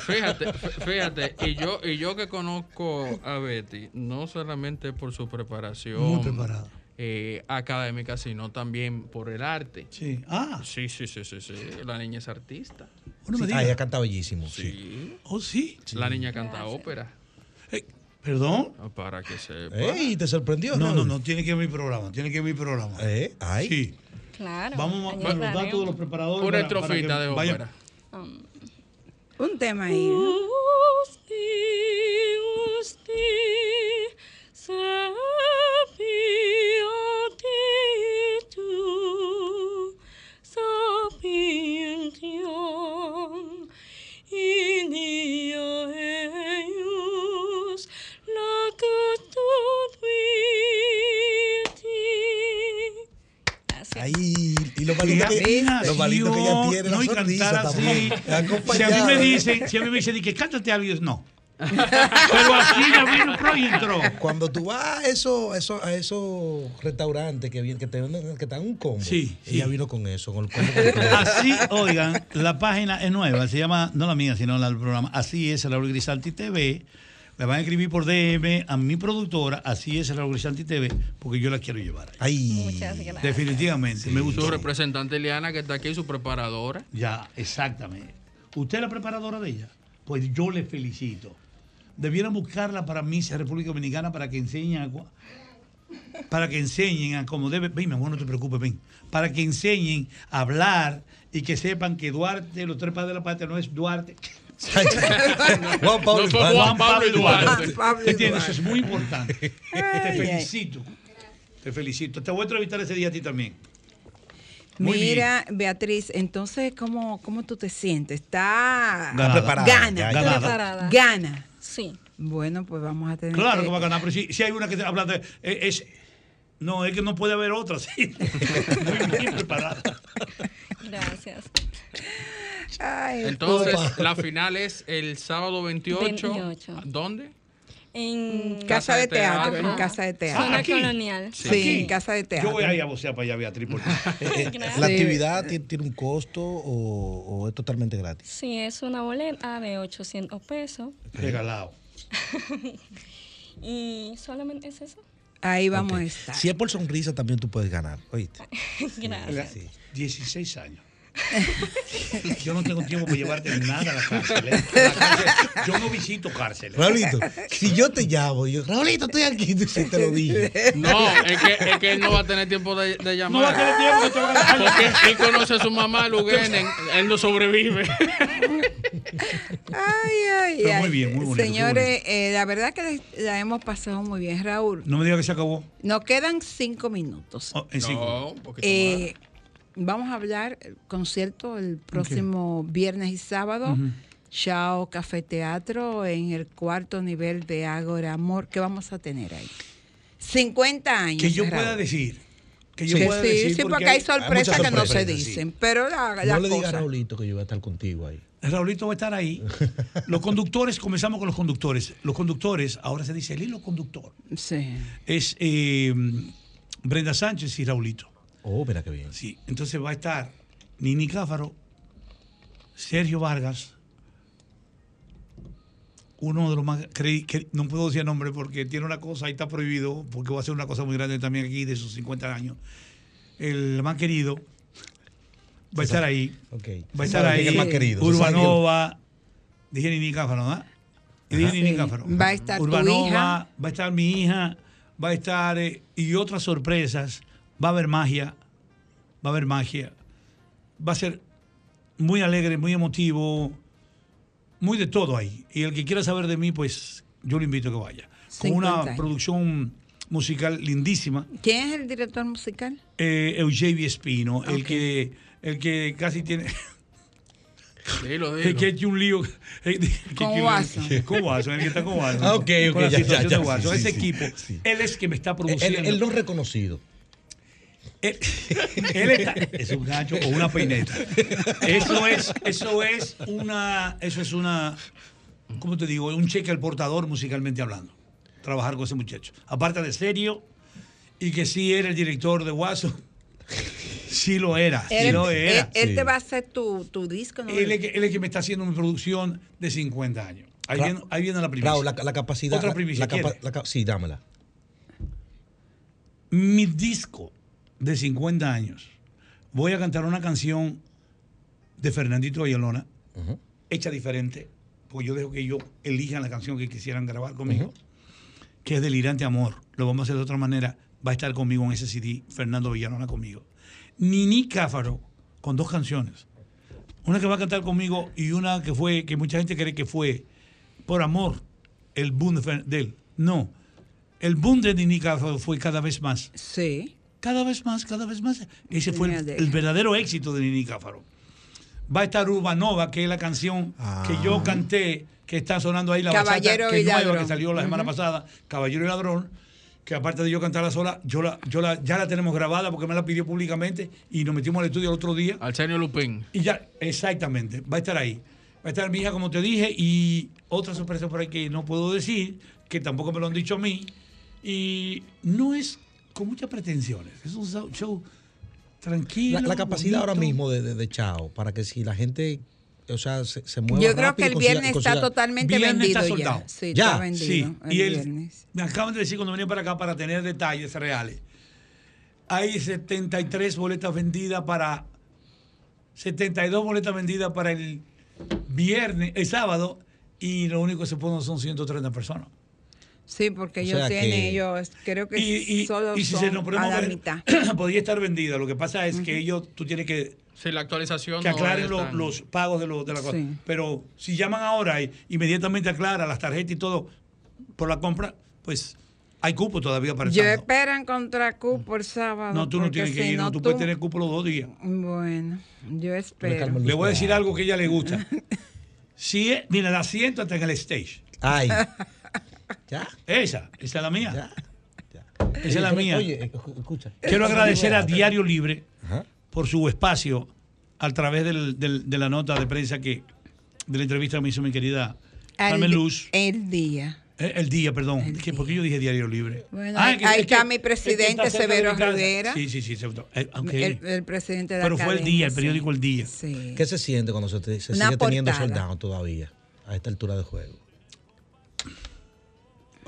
Fíjate, fí- fíjate, y yo, y yo que conozco a Betty, no solamente por su preparación Muy preparada. Eh, académica, sino también por el arte. Sí. Ah, Sí, sí, sí, sí, sí. La niña es artista. no me Ah, ella canta bellísimo. Sí. Sí. Oh, sí. La niña canta ópera. Eh, ¿Perdón? Para que sepa. Ey, ¿te sorprendió? No, no, Raúl? no, tiene que ver mi programa. Tiene que ver mi programa. Eh, ay. Sí. Claro. Vamos a los datos de los preparadores. Una estrofita que de ópera. Um, Un tema ahí. ¿no? Usti, usti, malito que, Imaginación, lo malito que ella tiene, no, y cantar así. Si a mí me dicen, si a mí me dicen que cántate algo, yo no. *laughs* Pero así ya vino pro intro. Cuando tú vas a esos eso, a esos restaurantes que, vienen, que, te, venden- que te dan un combo, Sí, ella sí. vino con eso, con el combo. *laughs* Así, oigan, la página es nueva, se llama, no la mía, sino la del programa, así es Raúl Grisanti TV. Me van a escribir por DM a mi productora, así es Raúl Grisanti TV, porque yo la quiero llevar ahí. Ay, Muchas gracias. Definitivamente, me Su gustó. representante Eliana, que está aquí, su preparadora. Ya, exactamente. ¿Usted es la preparadora de ella? Pues yo le felicito. Debieran buscarla para Miss República Dominicana para que enseñen a, para que enseñen a como debe. Ven, mi amor, no te preocupes, ven. Para que enseñen a hablar y que sepan que Duarte, los tres padres de la patria, no es Duarte. Juan Pablo No. Juan Pablo Duarte. ¿Entiendes? Eso Duarte. es muy importante. Te felicito. Te felicito. Te voy a entrevistar ese día a ti también. Muy Mira, Beatriz, entonces, ¿cómo, ¿cómo tú te sientes? ¿Está Ganada. preparada, Gana. ya, ya. Ganada. Preparada. Gana. Sí. Bueno, pues vamos a tener Claro que- que va a ganar, pero si, si hay una que habla de. eh, Es, no, es que no puede haber otra, sí. *laughs* Muy bien preparada. Gracias. Ay, Entonces, la final es el sábado 28. 28. ¿Dónde? En casa de teatro, en casa de teatro. Zona aquí. colonial. Sí, en casa de teatro. Yo voy a ir a vocear para allá, Beatriz. Porque... *laughs* ¿La actividad ti- tiene un costo o, o es totalmente gratis? Sí, es una boleta de 800 pesos. Regalado. *laughs* Y solamente es eso. Ahí vamos a estar. Si es por sonrisa, también tú puedes ganar. ¿oíste? *laughs* Gracias. Sí. 16 años. Yo no tengo tiempo para llevarte nada a la cárcel. ¿eh? La cárcel- Yo no visito cárceles. Raulito, si yo te llamo, yo, Raulito, estoy aquí, *laughs* tú sí te lo dije. No, es que, es que él no va a tener tiempo de, de llamar. No va a tener tiempo te va a ganar. Porque él conoce a su mamá, Lugenen, él no sobrevive. Ay, ay, Pero ay. muy bien, muy bonito, Señores, eh, la verdad que la hemos pasado muy bien, Raúl. No me digas que se acabó. Nos quedan cinco minutos. Oh, en cinco. No, un poquito Eh, vamos a hablar el concierto el próximo viernes y sábado. Ujú. Chao Café Teatro en el cuarto nivel de Ágora Amor. ¿Qué vamos a tener ahí? 50 años. Que yo Raúl. pueda decir. Que yo pueda sí, decir. sí, porque, hay sorpresas que no se sí. dicen. Pero la, la No le digas a Raulito que yo voy a estar contigo ahí. Raulito va a estar ahí. *laughs* Los conductores, comenzamos con los conductores. Los conductores, ahora se dice el hilo conductor. Sí. Es eh, Brenda Sánchez y Raulito. Oh, mira qué bien. Sí, entonces va a estar Nini Cáfaro, Sergio Vargas, uno de los más, creí, que no puedo decir el nombre porque tiene una cosa, ahí está prohibido, porque va a ser una cosa muy grande también aquí de sus 50 años. El más querido va a estar ahí. Va a estar ¿Sabe ahí. el más. Urbanova. Dije Nini Cáfaro, ¿verdad? Y dije. Nini Sí. Cáfaro. Va a estar tu Urbanova, hija. va a estar mi hija, va a estar. eh, y otras sorpresas. Va a haber magia. Va a haber magia. Va a ser muy alegre, muy emotivo. Muy de todo ahí. Y el que quiera saber de mí, pues yo lo invito a que vaya. Con 50 una años. producción musical lindísima. ¿Quién es el director musical? Eh, Espino, el, que, el que casi tiene. Dilo, *laughs* Es que ha hecho un lío. eh, Con Watson. Con Watson, el que está con Watson. Ah, ok, ok, Con la ya, ya, situación ya, de Watson. sí, Ese sí, equipo, sí. él es que me está Él, produciendo. él no reconocido. Él, *laughs* él está- es un gancho o una peineta. Eso es, eso es una, eso es una, ¿cómo te digo? Un cheque al portador musicalmente hablando. Trabajar con ese muchacho. Aparte de serio y que sí era el director de Guaso. Sí lo era, sí Él, lo él- era. él te va a hacer tu, tu disco, ¿no? Él es, que, él es que me está haciendo mi producción de 50 años. Ahí, Ra- viene, ahí viene la primicia. Raúl, la, la capacidad. Otra la- primicia. sí, dámela. mi disco de 50 años, voy a cantar una canción de Fernandito Ayalona, hecha diferente, porque yo dejo que ellos elijan la canción que quisieran grabar conmigo, que es Delirante Amor. Lo vamos a hacer de otra manera. Va a estar conmigo en ese CD, Fernando Villalona conmigo. Nini Cáfaro, con dos canciones. Una que va a cantar conmigo y una que fue, que mucha gente cree que fue por amor, el boom de, él. No. El boom de Nini Cáfaro fue cada vez más. Sí. Cada vez más, cada vez más. Ese fue el, verdadero éxito de Nini Cáfaro. Va a estar Urbanova, que es la canción que yo canté, que está sonando ahí la Caballero bachata, que nueva, que salió la semana pasada, Caballero y Ladrón, que aparte de yo cantarla sola, yo la, yo la, ya la tenemos grabada porque me la pidió públicamente y nos metimos al estudio el otro día. Arsenio Lupín. Y ya, exactamente, va a estar ahí. Va a estar mi hija, como te dije, y otra sorpresa por ahí que no puedo decir, que tampoco me lo han dicho a mí. Y no es con muchas pretensiones, es un show- tranquilo. La, la capacidad ahora mismo de, de, de Chao, para que si la gente, o sea, se, se mueva Yo creo rápido que el viernes consiga- está totalmente Viernes vendido está ya. soldado. Sí, Ya, está vendido. Sí, el y el- viernes. me acaban de decir cuando venía para acá para tener detalles reales. Hay 73 boletas vendidas para 72 boletas vendidas para el viernes, el sábado, y lo único que se ponen son 130 personas. Sí, porque O ellos tienen, que- ellos creo que Y, y- solo y si son se nos a ponemos a la ver, *clears throat* mitad. podría estar vendida. Lo que pasa es que ellos, tú tienes que, Sí, la actualización. que no aclaren los pagos de, los- de la cosa. Sí. Pero si llaman ahora y inmediatamente aclara las tarjetas y todo por la compra, pues hay cupo todavía para el Yo sábado. espero encontrar cupo el sábado. No, tú no tienes que si ir, no, tú puedes tener cupo los dos días. Bueno, yo espero. Le voy a decir algo que a ella le gusta. *laughs* Si es, mira, el asiento está en el stage. Ay. *laughs* ya. Esa, esa es la mía. Ya. Esa es la mía. Oye, escucha. Quiero agradecer a Diario Libre Ajá. por su espacio a través del- del- de la nota de prensa que, de la entrevista que me hizo mi querida Carmen Luz. El día. Eh, El día, perdón. ¿Qué- ¿Por qué yo dije Diario Libre? Bueno, Ah, ahí, que- ahí que- está mi presidente está Severo. Rivera. Sí, sí, sí. eh, ok. El, el presidente de la Pero fue el día, el sí. periódico El Día. Sí. ¿Qué se siente cuando se, te- se Una sigue teniendo soldado todavía a esta altura de juego?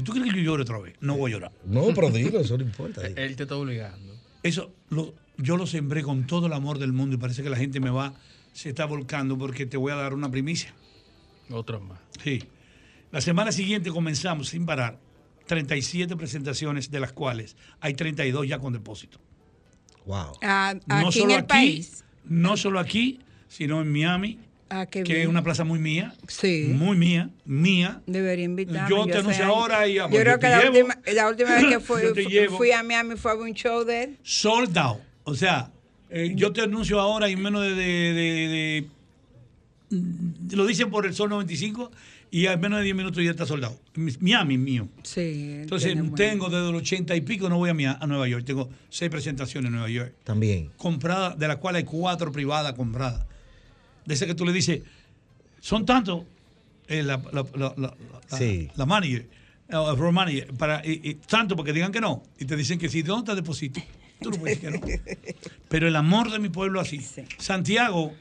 ¿Tú crees que yo llore otra vez? No voy a llorar. No, pero digo, eso no importa. Él te está obligando. Eso lo- yo lo sembré con todo el amor del mundo y parece que la gente me va, se está volcando porque te voy a dar una primicia. Otro más. Sí. La semana siguiente comenzamos sin parar 37 presentaciones, de las cuales hay 32 ya con depósito. Wow. Ah, No aquí en solo el aquí, país. no solo aquí, sino en Miami, Ah, qué que bien. es una plaza muy mía, Sí. muy mía, mía. Debería invitarme. Yo te anuncio ahora y, Yo pues, creo yo que te la llevo. última, la última vez que *coughs* fui, fui a Miami fue a un show de él. sold out. O sea, eh, yo te anuncio ahora y en menos de, de- de- de- Lo dicen por el Sol 95 y en menos de 10 minutos ya está soldado. Miami mío. Sí. Entonces tengo desde los 80 y pico, no voy a, Mia- a Nueva York. Tengo seis presentaciones en Nueva York. También. Compradas, de las cuales hay cuatro privadas compradas. De ese que tú le dices, son tantos, eh, la, la, la, la- la- Sí. la manager, eh, el manager, para, y- y tanto porque digan que no. Y te dicen que sí, ¿de dónde está el depósito? Tú no puedes decir que no. *laughs* Pero el amor de mi pueblo así. Sí. Santiago,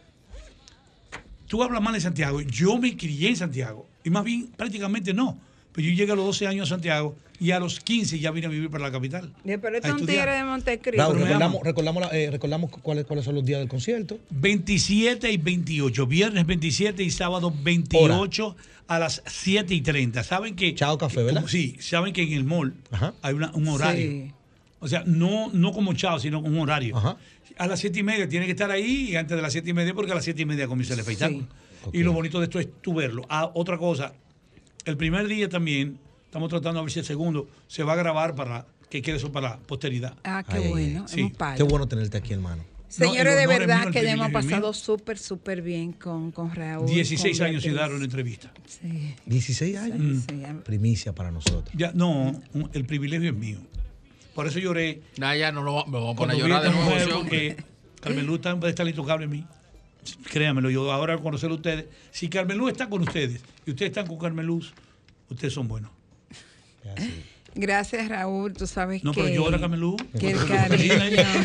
tú hablas mal de Santiago. Yo me crié en Santiago. Y más bien, prácticamente no. Pero yo llegué a los 12 años a Santiago y a los 15 ya vine a vivir para la capital. Pero este es un tigre de Montecristo. Me recordamos, recordamos, la- eh, recordamos cuáles, cuáles son los días del concierto. 27 y 28, viernes 27 y sábado 28 a las 7 y 30. ¿Saben que? Chao Café, ¿verdad? como- sí, saben que en el mall Ajá. hay una- un horario. Sí. O sea, no, no como chao, sino un horario. Ajá. A las 7 y media tiene que estar ahí y antes de las 7 y media, porque a las 7 y media comienza el espectáculo. Y lo bonito de esto es tú verlo. Ah, otra cosa, el primer día también, estamos tratando a ver si el segundo se va a grabar para que quede eso para la posteridad. Ah, qué Ay, bueno. sí. Qué bueno tenerte aquí, hermano. Señores, No, de verdad que le hemos pasado súper, súper bien con, con Raúl. 16 con años sin dar una entrevista. Sí. 16 años. sí, a- Primicia para nosotros. Ya, no, el privilegio es mío. Por eso lloré. Nah, ya no lo me voy a poner a llorar de nuevo. porque Carmen Luz está, puede estar intocable en mí. Créanmelo, yo ahora al conocer a ustedes, si Carmen Luz está con ustedes y ustedes están con Carmen Luz, ustedes son buenos. Gracias, Raúl. Tú sabes No, que. pero llora Carmen Luz. que el cariño-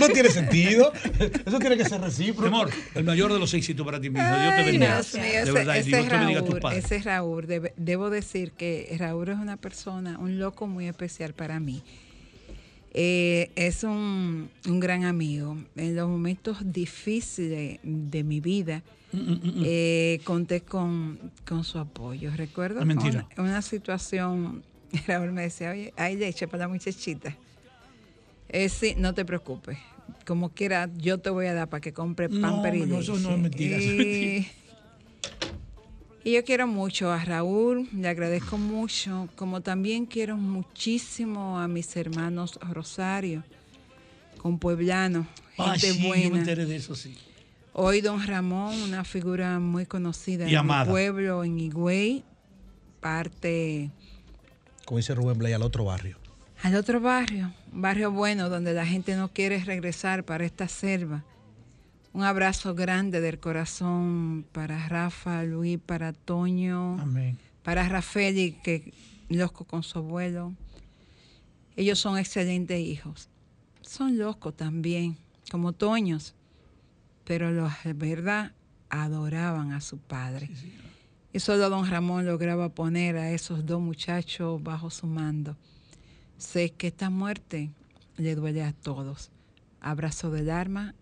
No tiene sentido. Eso tiene que ser recíproco. Mi amor, el mayor de los éxitos para ti mismo. Dios te bendiga. Dios mío, de ese, verdad, y ese Dios es te bendiga a tus Raúl, padres. ese es Raúl. Debe- debo decir que Raúl es una persona, un loco muy especial para mí. Eh, es un, un gran amigo. En los momentos difíciles de mi vida, Mm, eh, conté con, con su apoyo. Recuerdo mentira. Una, una situación, *laughs* Raúl me decía, oye, hay leche para la muchachita. Eh, sí, no te preocupes. Como quiera, yo te voy a dar para que compre No, pamper y no, eso no es mentira, Y-. y yo quiero mucho a Raúl, le agradezco mucho, como también quiero muchísimo a mis hermanos Rosario, con Pueblano, Ay, gente yo me buena. enteré de eso, sí. Hoy don Ramón, una figura muy conocida Y en mi amada. pueblo, en Higüey, parte Como dice Rubén Blay, al otro barrio. al otro barrio, un barrio bueno donde la gente no quiere regresar para esta selva. Un abrazo grande del corazón para Rafa, Luis, para Toño, Amén. para Rafael, que loco con su abuelo. Ellos son excelentes hijos. Son locos también, como Toños, pero los de verdad adoraban a su padre. Y solo don Ramón lograba poner a esos dos muchachos bajo su mando. Sé que esta muerte le duele a todos. Abrazo del alma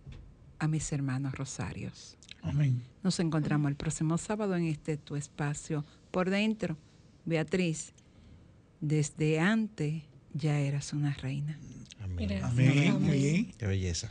a mis hermanos Rosarios. Amén. Nos encontramos el próximo sábado en este tu espacio por dentro. Beatriz, desde antes ya eras una reina. Amén. Amén. Qué belleza.